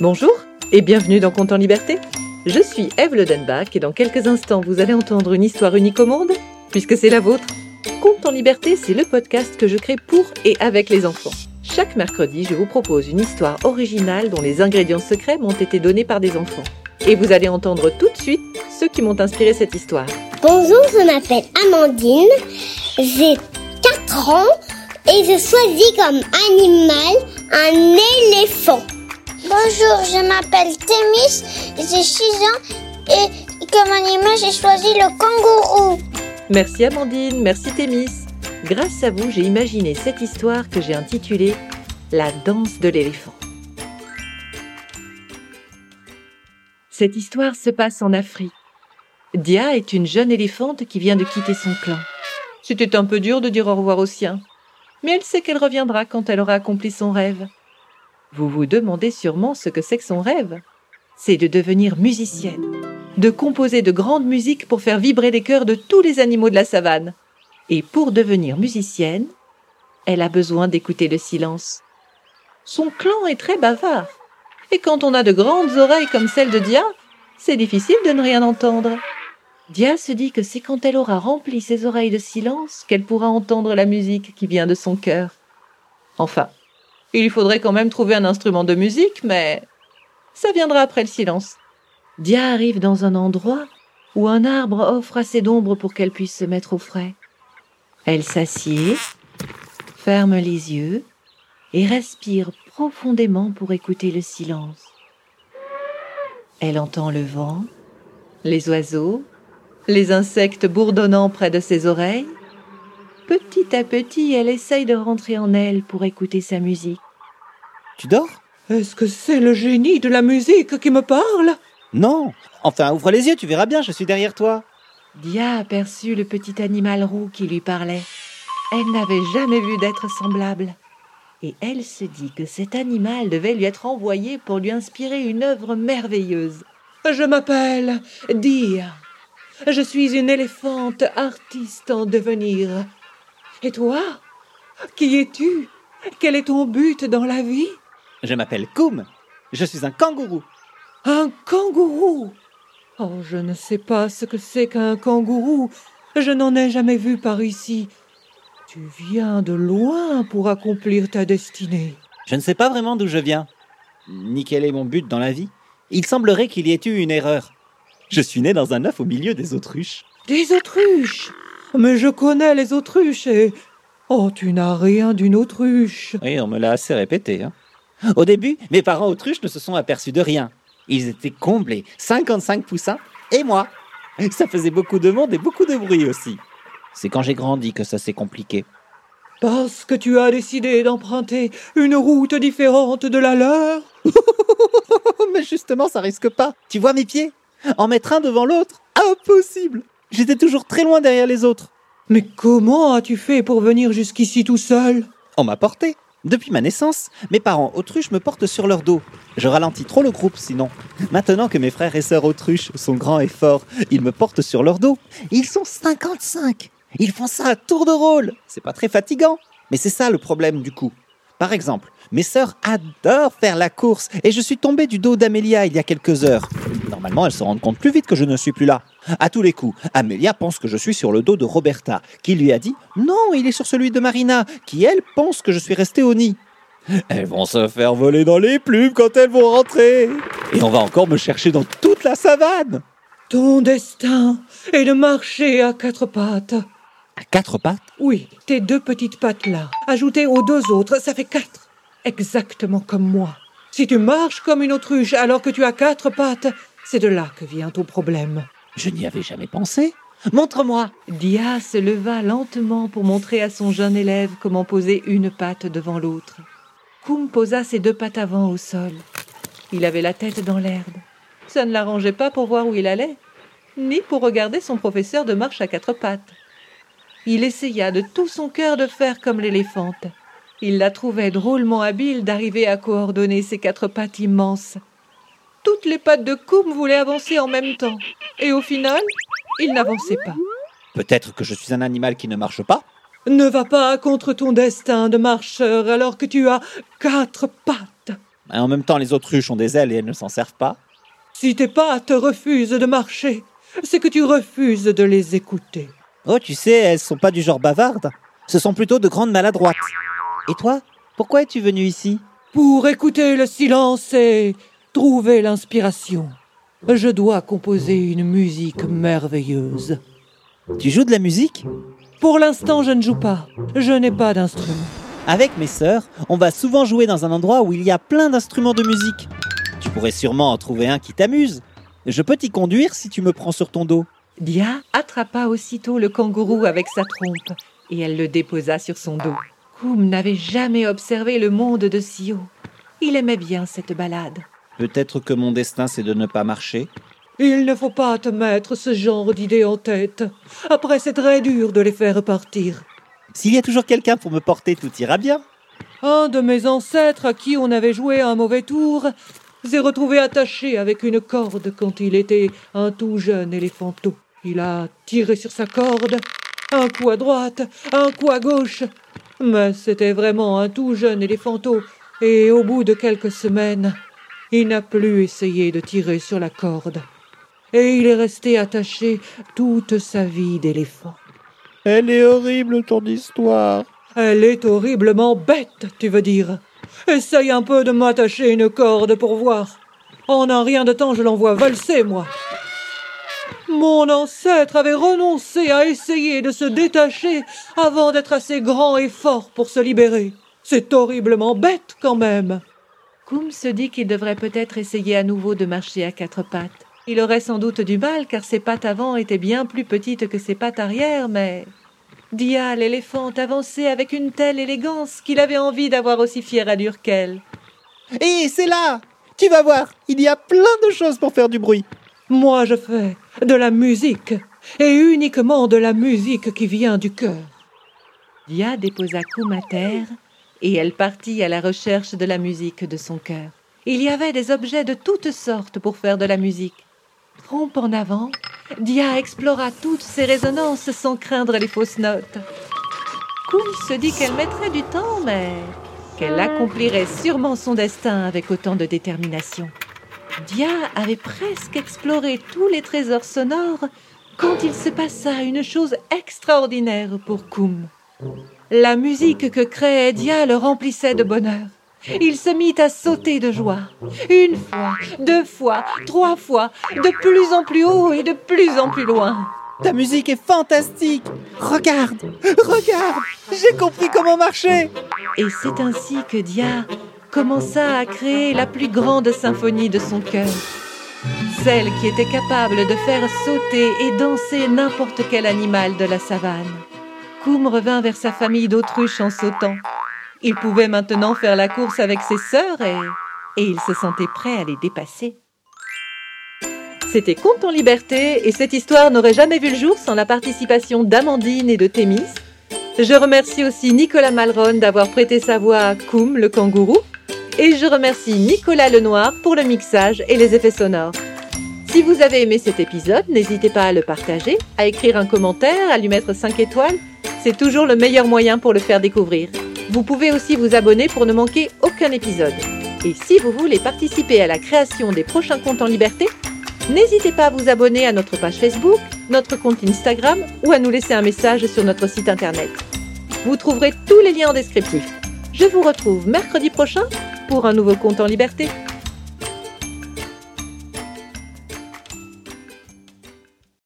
Bonjour et bienvenue dans Conte en Liberté. Je suis Eve Lodenbach et dans quelques instants vous allez entendre une histoire unique au monde, puisque c'est la vôtre. Conte en Liberté, c'est le podcast que je crée pour et avec les enfants. Chaque mercredi, je vous propose une histoire originale dont les ingrédients secrets m'ont été donnés par des enfants. Et vous allez entendre tout de suite ceux qui m'ont inspiré cette histoire. Bonjour, je m'appelle Amandine, j'ai 4 ans et je choisis comme animal un éléphant. Bonjour, je m'appelle Témis, j'ai 6 ans et comme animal j'ai choisi le kangourou. Merci Amandine, merci Thémis. Grâce à vous, j'ai imaginé cette histoire que j'ai intitulée La danse de l'éléphant. Cette histoire se passe en Afrique. Dia est une jeune éléphante qui vient de quitter son clan. C'était un peu dur de dire au revoir aux siens, mais elle sait qu'elle reviendra quand elle aura accompli son rêve. Vous vous demandez sûrement ce que c'est que son rêve. C'est de devenir musicienne, de composer de grandes musiques pour faire vibrer les cœurs de tous les animaux de la savane. Et pour devenir musicienne, elle a besoin d'écouter le silence. Son clan est très bavard. Et quand on a de grandes oreilles comme celle de Dia, c'est difficile de ne rien entendre. Dia se dit que c'est quand elle aura rempli ses oreilles de silence qu'elle pourra entendre la musique qui vient de son cœur. Enfin, il faudrait quand même trouver un instrument de musique, mais ça viendra après le silence. Dia arrive dans un endroit où un arbre offre assez d'ombre pour qu'elle puisse se mettre au frais. Elle s'assied, ferme les yeux et respire profondément pour écouter le silence. Elle entend le vent, les oiseaux, les insectes bourdonnant près de ses oreilles. Petit à petit, elle essaye de rentrer en elle pour écouter sa musique. Tu dors? Est-ce que c'est le génie de la musique qui me parle? Non. Enfin, ouvre les yeux, tu verras bien, je suis derrière toi. Dia aperçut le petit animal roux qui lui parlait. Elle n'avait jamais vu d'être semblable. Et elle se dit que cet animal devait lui être envoyé pour lui inspirer une œuvre merveilleuse. Je m'appelle Dia. Je suis une éléphante artiste en devenir. Et toi Qui es-tu? Quel est ton but dans la vie? Je m'appelle Koum. Je suis un kangourou. Un kangourou? Oh, je ne sais pas ce que c'est qu'un kangourou. Je n'en ai jamais vu par ici. Tu viens de loin pour accomplir ta destinée. Je ne sais pas vraiment d'où je viens, ni quel est mon but dans la vie. Il semblerait qu'il y ait eu une erreur. Je suis né dans un œuf au milieu des autruches. Des autruches? Mais je connais les autruches et... Oh, tu n'as rien d'une autruche. Oui, on me l'a assez répété. Hein. Au début, mes parents autruches ne se sont aperçus de rien. Ils étaient comblés, 55 poussins, et moi. Ça faisait beaucoup de monde et beaucoup de bruit aussi. C'est quand j'ai grandi que ça s'est compliqué. Parce que tu as décidé d'emprunter une route différente de la leur Mais justement, ça risque pas. Tu vois mes pieds? En mettre un devant l'autre? Impossible J'étais toujours très loin derrière les autres. Mais comment as-tu fait pour venir jusqu'ici tout seul? On m'a porté. Depuis ma naissance, mes parents autruches me portent sur leur dos. Je ralentis trop le groupe sinon. Maintenant que mes frères et sœurs autruches sont grands et forts, ils me portent sur leur dos. Ils sont 55. Ils font ça à tour de rôle. C'est pas très fatigant. Mais c'est ça le problème du coup. Par exemple, mes sœurs adorent faire la course et je suis tombé du dos d'Amélia il y a quelques heures. Normalement, elles se rendent compte plus vite que je ne suis plus là. À tous les coups, Amélia pense que je suis sur le dos de Roberta, qui lui a dit Non, il est sur celui de Marina, qui elle pense que je suis resté au nid. Elles vont se faire voler dans les plumes quand elles vont rentrer. Et on va encore me chercher dans toute la savane. Ton destin est de marcher à quatre pattes. À quatre pattes? Oui, tes deux petites pattes là, ajoutées aux deux autres, ça fait quatre. Exactement comme moi. Si tu marches comme une autruche alors que tu as quatre pattes, c'est de là que vient ton problème. Je n'y avais jamais pensé. Montre-moi. Dia se leva lentement pour montrer à son jeune élève comment poser une patte devant l'autre. Koum posa ses deux pattes avant au sol. Il avait la tête dans l'herbe. Ça ne l'arrangeait pas pour voir où il allait, ni pour regarder son professeur de marche à quatre pattes. Il essaya de tout son cœur de faire comme l'éléphante. Il la trouvait drôlement habile d'arriver à coordonner ses quatre pattes immenses. Toutes les pattes de Koum voulaient avancer en même temps, et au final, il n'avançait pas. Peut-être que je suis un animal qui ne marche pas Ne va pas contre ton destin de marcheur alors que tu as quatre pattes. Et en même temps, les autruches ont des ailes et elles ne s'en servent pas. Si tes pattes refusent de marcher, c'est que tu refuses de les écouter. Oh, tu sais, elles sont pas du genre bavardes. Ce sont plutôt de grandes maladroites. Et toi, pourquoi es-tu venu ici? Pour écouter le silence et trouver l'inspiration, je dois composer une musique merveilleuse. Tu joues de la musique? Pour l'instant, je ne joue pas. Je n'ai pas d'instrument. Avec mes sœurs, on va souvent jouer dans un endroit où il y a plein d'instruments de musique. Tu pourrais sûrement en trouver un qui t'amuse. Je peux t'y conduire si tu me prends sur ton dos. Dia attrapa aussitôt le kangourou avec sa trompe et elle le déposa sur son dos. Koum n'avait jamais observé le monde de si haut. Il aimait bien cette balade. Peut-être que mon destin c'est de ne pas marcher? Il ne faut pas te mettre ce genre d'idées en tête. Après, c'est très dur de les faire partir. S'il y a toujours quelqu'un pour me porter, tout ira bien. Un de mes ancêtres à qui on avait joué un mauvais tour s'est retrouvé attaché avec une corde quand il était un tout jeune éléphanteau. Il a tiré sur sa corde, un coup à droite, un coup à gauche. Mais c'était vraiment un tout jeune éléphanteau, et au bout de quelques semaines, il n'a plus essayé de tirer sur la corde. Et il est resté attaché toute sa vie d'éléphant. Elle est horrible ton histoire. Elle est horriblement bête, tu veux dire. Essaye un peu de m'attacher une corde pour voir. En un rien de temps, je l'envoie valser, moi. Mon ancêtre avait renoncé à essayer de se détacher avant d'être assez grand et fort pour se libérer. C'est horriblement bête quand même. Koum se dit qu'il devrait peut-être essayer à nouveau de marcher à quatre pattes. Il aurait sans doute du mal car ses pattes avant étaient bien plus petites que ses pattes arrière, mais Dia, l'éléphante, avançait avec une telle élégance qu'il avait envie d'avoir aussi fière allure qu'elle. Et c'est là Tu vas voir, il y a plein de choses pour faire du bruit. Moi, je fais de la musique, et uniquement de la musique qui vient du cœur. Dia déposa Koum à terre et elle partit à la recherche de la musique de son cœur. Il y avait des objets de toutes sortes pour faire de la musique. Trompe en avant, Dia explora toutes ces résonances sans craindre les fausses notes. Koum se dit qu'elle mettrait du temps, mais qu'elle accomplirait sûrement son destin avec autant de détermination. Dia avait presque exploré tous les trésors sonores quand il se passa une chose extraordinaire pour Koum. La musique que créait Dia le remplissait de bonheur. Il se mit à sauter de joie. Une fois, deux fois, trois fois, de plus en plus haut et de plus en plus loin. Ta musique est fantastique. Regarde, regarde, j'ai compris comment marcher. Et c'est ainsi que Dia commença à créer la plus grande symphonie de son cœur? Celle qui était capable de faire sauter et danser n'importe quel animal de la savane. Koum revint vers sa famille d'autruches en sautant. Il pouvait maintenant faire la course avec ses sœurs et, il se sentait prêt à les dépasser. C'était Conte en liberté et cette histoire n'aurait jamais vu le jour sans la participation d'Amandine et de Thémis. Je remercie aussi Nicolas Malron d'avoir prêté sa voix à Koum, le kangourou. Et je remercie Nicolas Lenoir pour le mixage et les effets sonores. Si vous avez aimé cet épisode, n'hésitez pas à le partager, à écrire un commentaire, à lui mettre 5 étoiles. C'est toujours le meilleur moyen pour le faire découvrir. Vous pouvez aussi vous abonner pour ne manquer aucun épisode. Et si vous voulez participer à la création des prochains comptes en liberté, n'hésitez pas à vous abonner à notre page Facebook, notre compte Instagram ou à nous laisser un message sur notre site internet. Vous trouverez tous les liens en descriptif. Je vous retrouve mercredi prochain pour un nouveau compte en liberté.